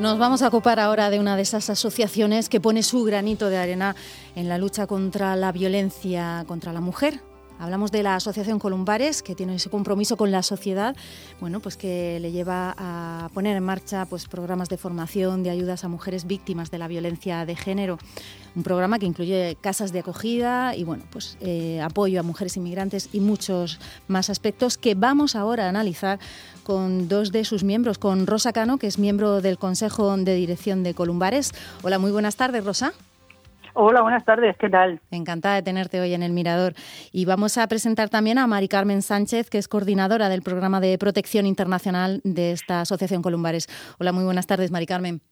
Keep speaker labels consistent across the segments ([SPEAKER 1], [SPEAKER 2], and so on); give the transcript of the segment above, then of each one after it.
[SPEAKER 1] Nos vamos a ocupar ahora de una de esas asociaciones que pone su granito de arena en la lucha contra la violencia contra la mujer. Hablamos de la Asociación Columbares, que tiene ese compromiso con la sociedad, bueno, pues que le lleva a poner en marcha pues, programas de formación, de ayudas a mujeres víctimas de la violencia de género. Un programa que incluye casas de acogida y bueno, pues eh, apoyo a mujeres inmigrantes y muchos más aspectos que vamos ahora a analizar con dos de sus miembros, con Rosa Cano, que es miembro del Consejo de Dirección de Columbares. Hola, muy buenas tardes, Rosa.
[SPEAKER 2] Hola, buenas tardes, ¿qué tal?
[SPEAKER 1] Encantada de tenerte hoy en el Mirador. Y vamos a presentar también a Mari Carmen Sánchez, que es coordinadora del programa de protección internacional de esta Asociación Columbares. Hola, muy buenas tardes, Mari Carmen.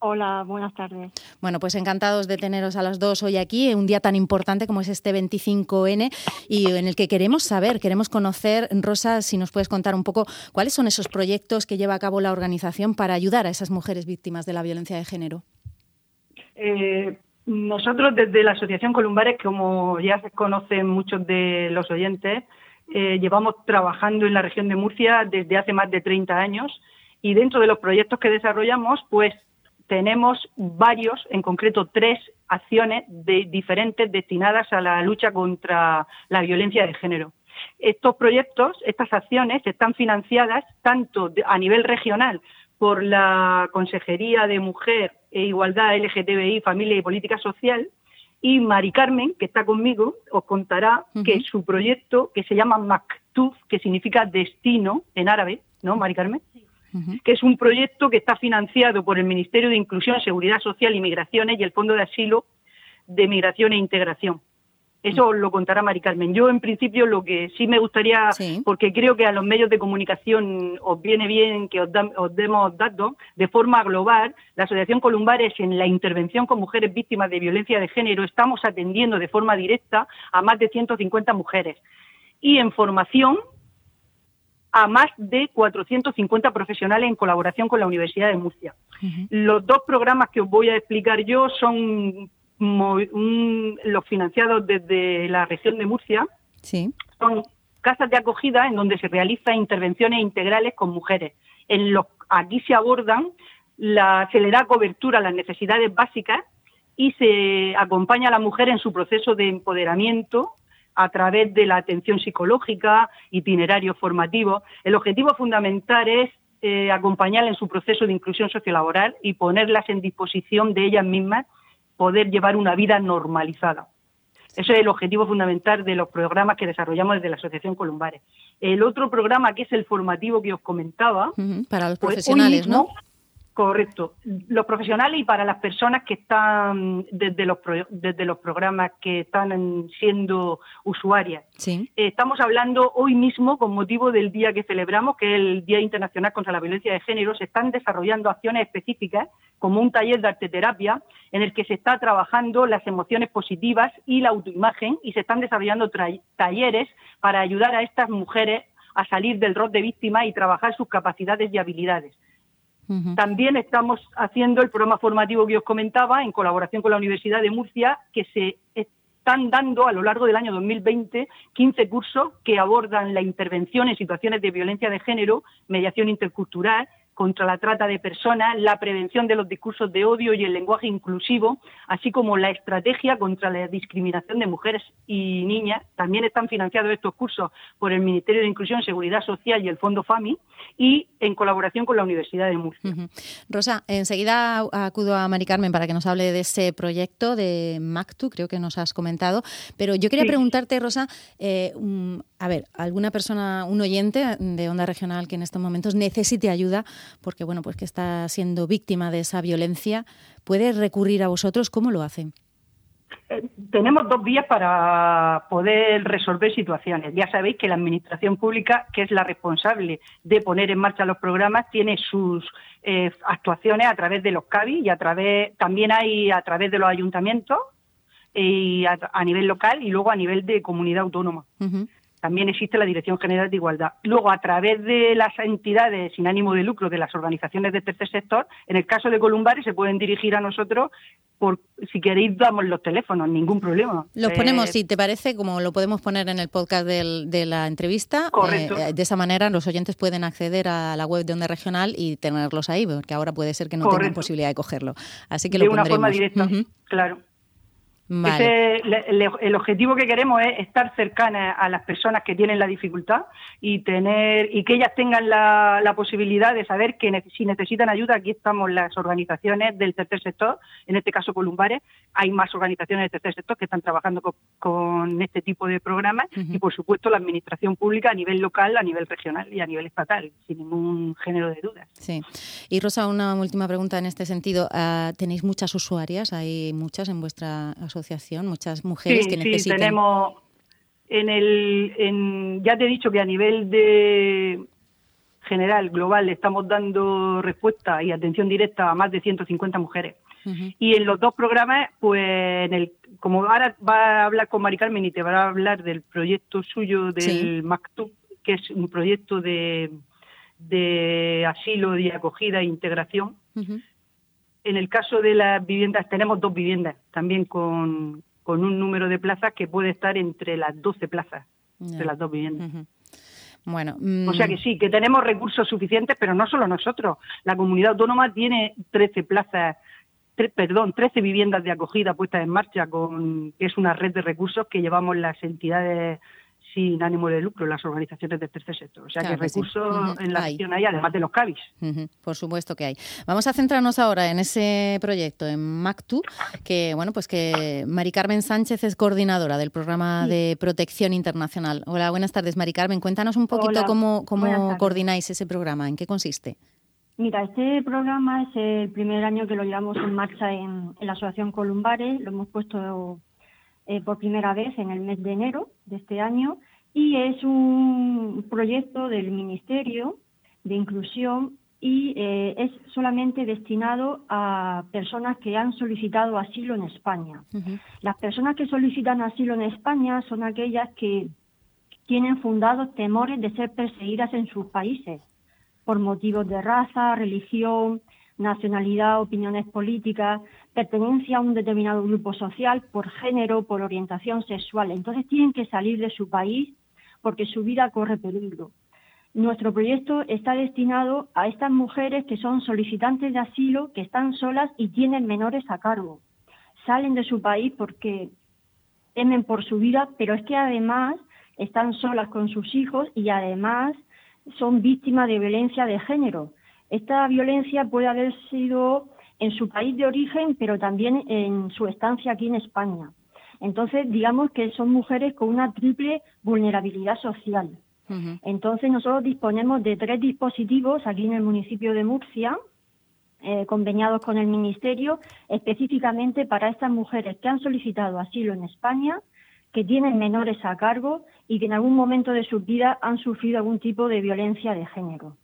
[SPEAKER 3] Hola, buenas tardes.
[SPEAKER 1] Bueno, pues encantados de teneros a las dos hoy aquí, un día tan importante como es este 25N y en el que queremos saber, queremos conocer, Rosa, si nos puedes contar un poco cuáles son esos proyectos que lleva a cabo la organización para ayudar a esas mujeres víctimas de la violencia de género.
[SPEAKER 2] Eh, nosotros desde la Asociación Columbares, como ya se conocen muchos de los oyentes, eh, llevamos trabajando en la región de Murcia desde hace más de 30 años y dentro de los proyectos que desarrollamos, pues tenemos varios, en concreto tres acciones diferentes destinadas a la lucha contra la violencia de género. Estos proyectos, estas acciones, están financiadas tanto a nivel regional por la Consejería de Mujer e Igualdad LGTBI, Familia y Política Social. Y Mari Carmen, que está conmigo, os contará que su proyecto, que se llama Maktuf, que significa destino en árabe, ¿no, Mari Carmen? que es un proyecto que está financiado por el Ministerio de Inclusión, Seguridad Social y Migraciones y el Fondo de Asilo de Migración e Integración. Eso lo contará Mari Carmen. Yo, en principio, lo que sí me gustaría, porque creo que a los medios de comunicación os viene bien que os, demos datos, de forma global, la Asociación Columbares en la intervención con mujeres víctimas de violencia de género estamos atendiendo de forma directa a más de 150 mujeres. Y en formación a más de 450 profesionales en colaboración con la Universidad de Murcia. Los dos programas que os voy a explicar yo son los financiados desde la región de Murcia.
[SPEAKER 1] Sí.
[SPEAKER 2] Son casas de acogida en donde se realizan intervenciones integrales con mujeres. En los, aquí se abordan, la, se le da cobertura a las necesidades básicas y se acompaña a la mujer en su proceso de empoderamiento a través de la atención psicológica, itinerarios formativos. El objetivo fundamental es eh, acompañarla en su proceso de inclusión sociolaboral y ponerlas en disposición de ellas mismas poder llevar una vida normalizada. Ese es el objetivo fundamental de los programas que desarrollamos desde la Asociación Columbares. El otro programa, que es el formativo que os comentaba,
[SPEAKER 1] para los pues, profesionales, ¿no?
[SPEAKER 2] Correcto. Los profesionales y para las personas que están desde los, desde los programas que están siendo usuarias.
[SPEAKER 1] Sí.
[SPEAKER 2] estamos hablando hoy mismo, con motivo del día que celebramos, que es el Día Internacional contra la Violencia de Género, se están desarrollando acciones específicas, como un taller de arteterapia, en el que se está trabajando las emociones positivas y la autoimagen, y se están desarrollando talleres para ayudar a estas mujeres a salir del rol de víctima y trabajar sus capacidades y habilidades. También estamos haciendo el programa formativo que os comentaba en colaboración con la Universidad de Murcia, que se están dando a lo largo del año 2020 15 cursos que abordan la intervención en situaciones de violencia de género, mediación intercultural, contra la trata de personas, la prevención de los discursos de odio y el lenguaje inclusivo, así como la estrategia contra la discriminación de mujeres y niñas. También están financiados estos cursos por el Ministerio de Inclusión, Seguridad Social y el Fondo FAMI y en colaboración con la Universidad de Murcia.
[SPEAKER 1] Rosa, enseguida acudo a Mari Carmen para que nos hable de ese proyecto de MACTU, creo que nos has comentado, pero yo quería preguntarte, Rosa, eh, a ver, alguna persona, un oyente de Onda Regional que en estos momentos necesite ayuda, porque bueno, pues que está siendo víctima de esa violencia, ¿puede recurrir a vosotros? ¿Cómo lo hacen?
[SPEAKER 2] Eh, tenemos dos vías para poder resolver situaciones. Ya sabéis que la Administración Pública, que es la responsable de poner en marcha los programas, tiene sus eh, actuaciones a través de los CABI y a través también hay a través de los ayuntamientos y a, nivel local y luego a nivel de comunidad autónoma. También existe la Dirección General de Igualdad. Luego, a través de las entidades sin ánimo de lucro, de las organizaciones del tercer sector, en el caso de Columbares se pueden dirigir a nosotros por, si queréis damos los teléfonos, ningún problema.
[SPEAKER 1] Los ponemos, eh, si te parece, como lo podemos poner en el podcast de la entrevista.
[SPEAKER 2] Correcto.
[SPEAKER 1] Eh, de esa manera los oyentes pueden acceder a la web de Onda Regional y tenerlos ahí, porque ahora puede ser que no tengan posibilidad de cogerlo. Así que
[SPEAKER 2] de
[SPEAKER 1] lo
[SPEAKER 2] una forma directa, claro el, objetivo que queremos es estar cercanas a las personas que tienen la dificultad y tener y que ellas tengan la, posibilidad de saber que si necesitan ayuda, aquí estamos las organizaciones del tercer sector, en este caso Columbares, hay más organizaciones del tercer sector que están trabajando con, este tipo de programas y por supuesto la administración pública a nivel local, a nivel regional y a nivel estatal, sin ningún género de dudas.
[SPEAKER 1] Sí. Y Rosa, una última pregunta en este sentido. Ah, ¿Tenéis muchas usuarias? ¿Hay muchas en vuestra asociación? Asociación, muchas mujeres que necesitan.
[SPEAKER 2] Sí, tenemos en el, en, ya te he dicho que a nivel de general, global, estamos dando respuesta y atención directa a más de 150 mujeres. Y en los dos programas, pues, en el, como ahora va a hablar con Mari Carmen y te va a hablar del proyecto suyo del MACTUB, que es un proyecto de, de asilo, de acogida e integración. En el caso de las viviendas, tenemos dos viviendas también con, un número de plazas que puede estar entre las 12 plazas de las dos viviendas.
[SPEAKER 1] Bueno,
[SPEAKER 2] o sea que mm. sí, que tenemos recursos suficientes, pero no solo nosotros. La comunidad autónoma tiene 13 plazas, perdón, 13 viviendas de acogida puestas en marcha, con que es una red de recursos que llevamos las entidades sin ánimo de lucro las organizaciones del tercer sector. O sea que recursos en la región hay, además de los CABIS.
[SPEAKER 1] Por supuesto que hay. Vamos a centrarnos ahora en ese proyecto, en MACTU, que bueno, pues que Mari Carmen Sánchez es coordinadora del programa de protección internacional. Hola, buenas tardes, Mari Carmen. Cuéntanos un poquito cómo, cómo coordináis ese programa, en qué consiste.
[SPEAKER 3] Mira, este programa es el primer año que lo llevamos en marcha en, en la Asociación Columbares. Lo hemos puesto eh, por primera vez en el mes de enero de este año y es un proyecto del Ministerio de Inclusión y eh, es solamente destinado a personas que han solicitado asilo en España. Las personas que solicitan asilo en España son aquellas que tienen fundados temores de ser perseguidas en sus países por motivos de raza, religión, nacionalidad, opiniones políticas, pertenencia a un determinado grupo social, por género, por orientación sexual. Entonces tienen que salir de su país porque su vida corre peligro. Nuestro proyecto está destinado a estas mujeres que son solicitantes de asilo, que están solas y tienen menores a cargo. Salen de su país porque temen por su vida, pero es que además están solas con sus hijos y además son víctimas de violencia de género. Esta violencia puede haber sido en su país de origen, pero también en su estancia aquí en España. Entonces, digamos que son mujeres con una triple vulnerabilidad social. Entonces, nosotros disponemos de tres dispositivos aquí en el municipio de Murcia, eh, conveniados con el Ministerio, específicamente para estas mujeres que han solicitado asilo en España, que tienen menores a cargo y que en algún momento de su vida han sufrido algún tipo de violencia de género.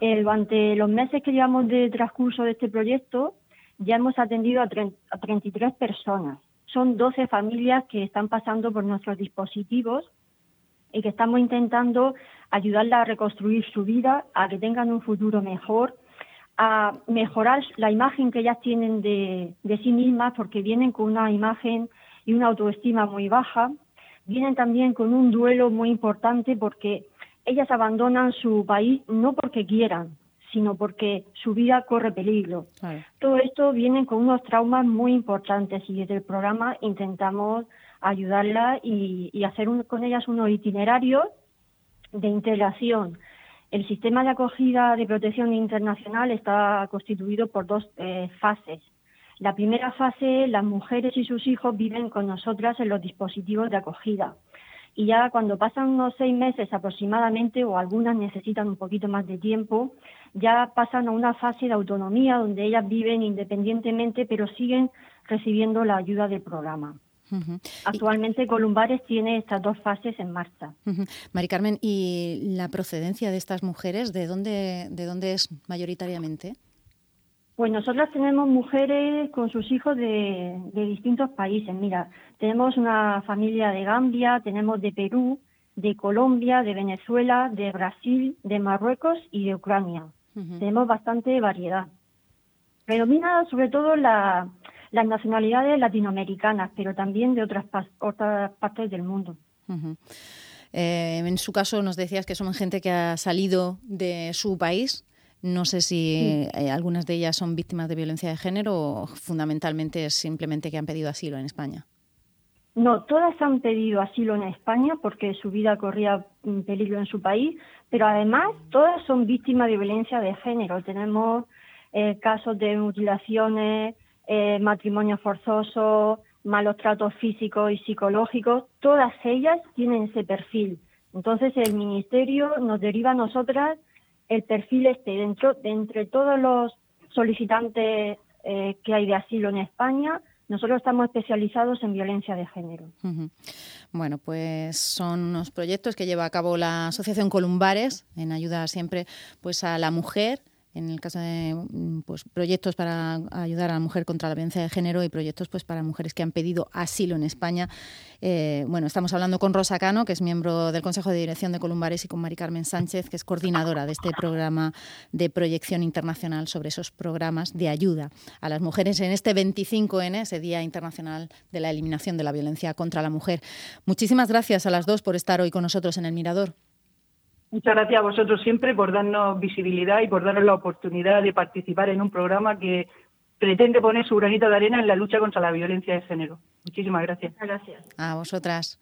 [SPEAKER 3] Eh, durante los meses que llevamos de transcurso de este proyecto, ya hemos atendido a, 33 personas. Son 12 familias que están pasando por nuestros dispositivos y que estamos intentando ayudarlas a reconstruir su vida, a que tengan un futuro mejor, a mejorar la imagen que ellas tienen de sí mismas, porque vienen con una imagen y una autoestima muy baja. Vienen también con un duelo muy importante porque ellas abandonan su país no porque quieran, sino porque su vida corre peligro. Todo esto viene con unos traumas muy importantes y desde el programa intentamos ayudarlas y, hacer con ellas unos itinerarios de integración. El sistema de acogida de protección internacional está constituido por dos eh, fases. La primera fase, las mujeres y sus hijos viven con nosotras en los dispositivos de acogida y ya cuando pasan unos seis meses aproximadamente, o algunas necesitan un poquito más de tiempo, ya pasan a una fase de autonomía donde ellas viven independientemente, pero siguen recibiendo la ayuda del programa. Actualmente Columbares tiene estas dos fases en marcha.
[SPEAKER 1] Mari Carmen, ¿y la procedencia de estas mujeres de dónde, de dónde es mayoritariamente?
[SPEAKER 3] Pues nosotras tenemos mujeres con sus hijos de, distintos países. Mira, tenemos una familia de Gambia, tenemos de Perú, de Colombia, de Venezuela, de Brasil, de Marruecos y de Ucrania. Tenemos bastante variedad. Predomina sobre todo las nacionalidades latinoamericanas, pero también de otras, otras partes del mundo.
[SPEAKER 1] Eh, en su caso nos decías que son gente que ha salido de su país. No sé si eh, algunas de ellas son víctimas de violencia de género o fundamentalmente es simplemente que han pedido asilo en España.
[SPEAKER 3] No, todas han pedido asilo en España porque su vida corría peligro en su país, pero además todas son víctimas de violencia de género. Tenemos eh, casos de mutilaciones, eh, matrimonio forzoso, malos tratos físicos y psicológicos, todas ellas tienen ese perfil. Entonces el Ministerio nos deriva a nosotras el perfil este dentro de entre todos los solicitantes eh, que hay de asilo en España, nosotros estamos especializados en violencia de género.
[SPEAKER 1] Bueno, pues son unos proyectos que lleva a cabo la Asociación Columbares en ayuda siempre pues a la mujer en el caso de mm, pues, proyectos para ayudar a la mujer contra la violencia de género y proyectos pues, para mujeres que han pedido asilo en España. Eh, bueno, estamos hablando con Rosa Cano, que es miembro del Consejo de Dirección de Columbares, y con Mari Carmen Sánchez, que es coordinadora de este programa de proyección internacional sobre esos programas de ayuda a las mujeres en este 25N, ese Día Internacional de la Eliminación de la Violencia contra la Mujer. Muchísimas gracias a las dos por estar hoy con nosotros en el Mirador.
[SPEAKER 2] Muchas gracias a vosotros siempre por darnos visibilidad y por darnos la oportunidad de participar en un programa que pretende poner su granito de arena en la lucha contra la violencia de género. Muchísimas gracias.
[SPEAKER 3] Gracias.
[SPEAKER 1] A vosotras.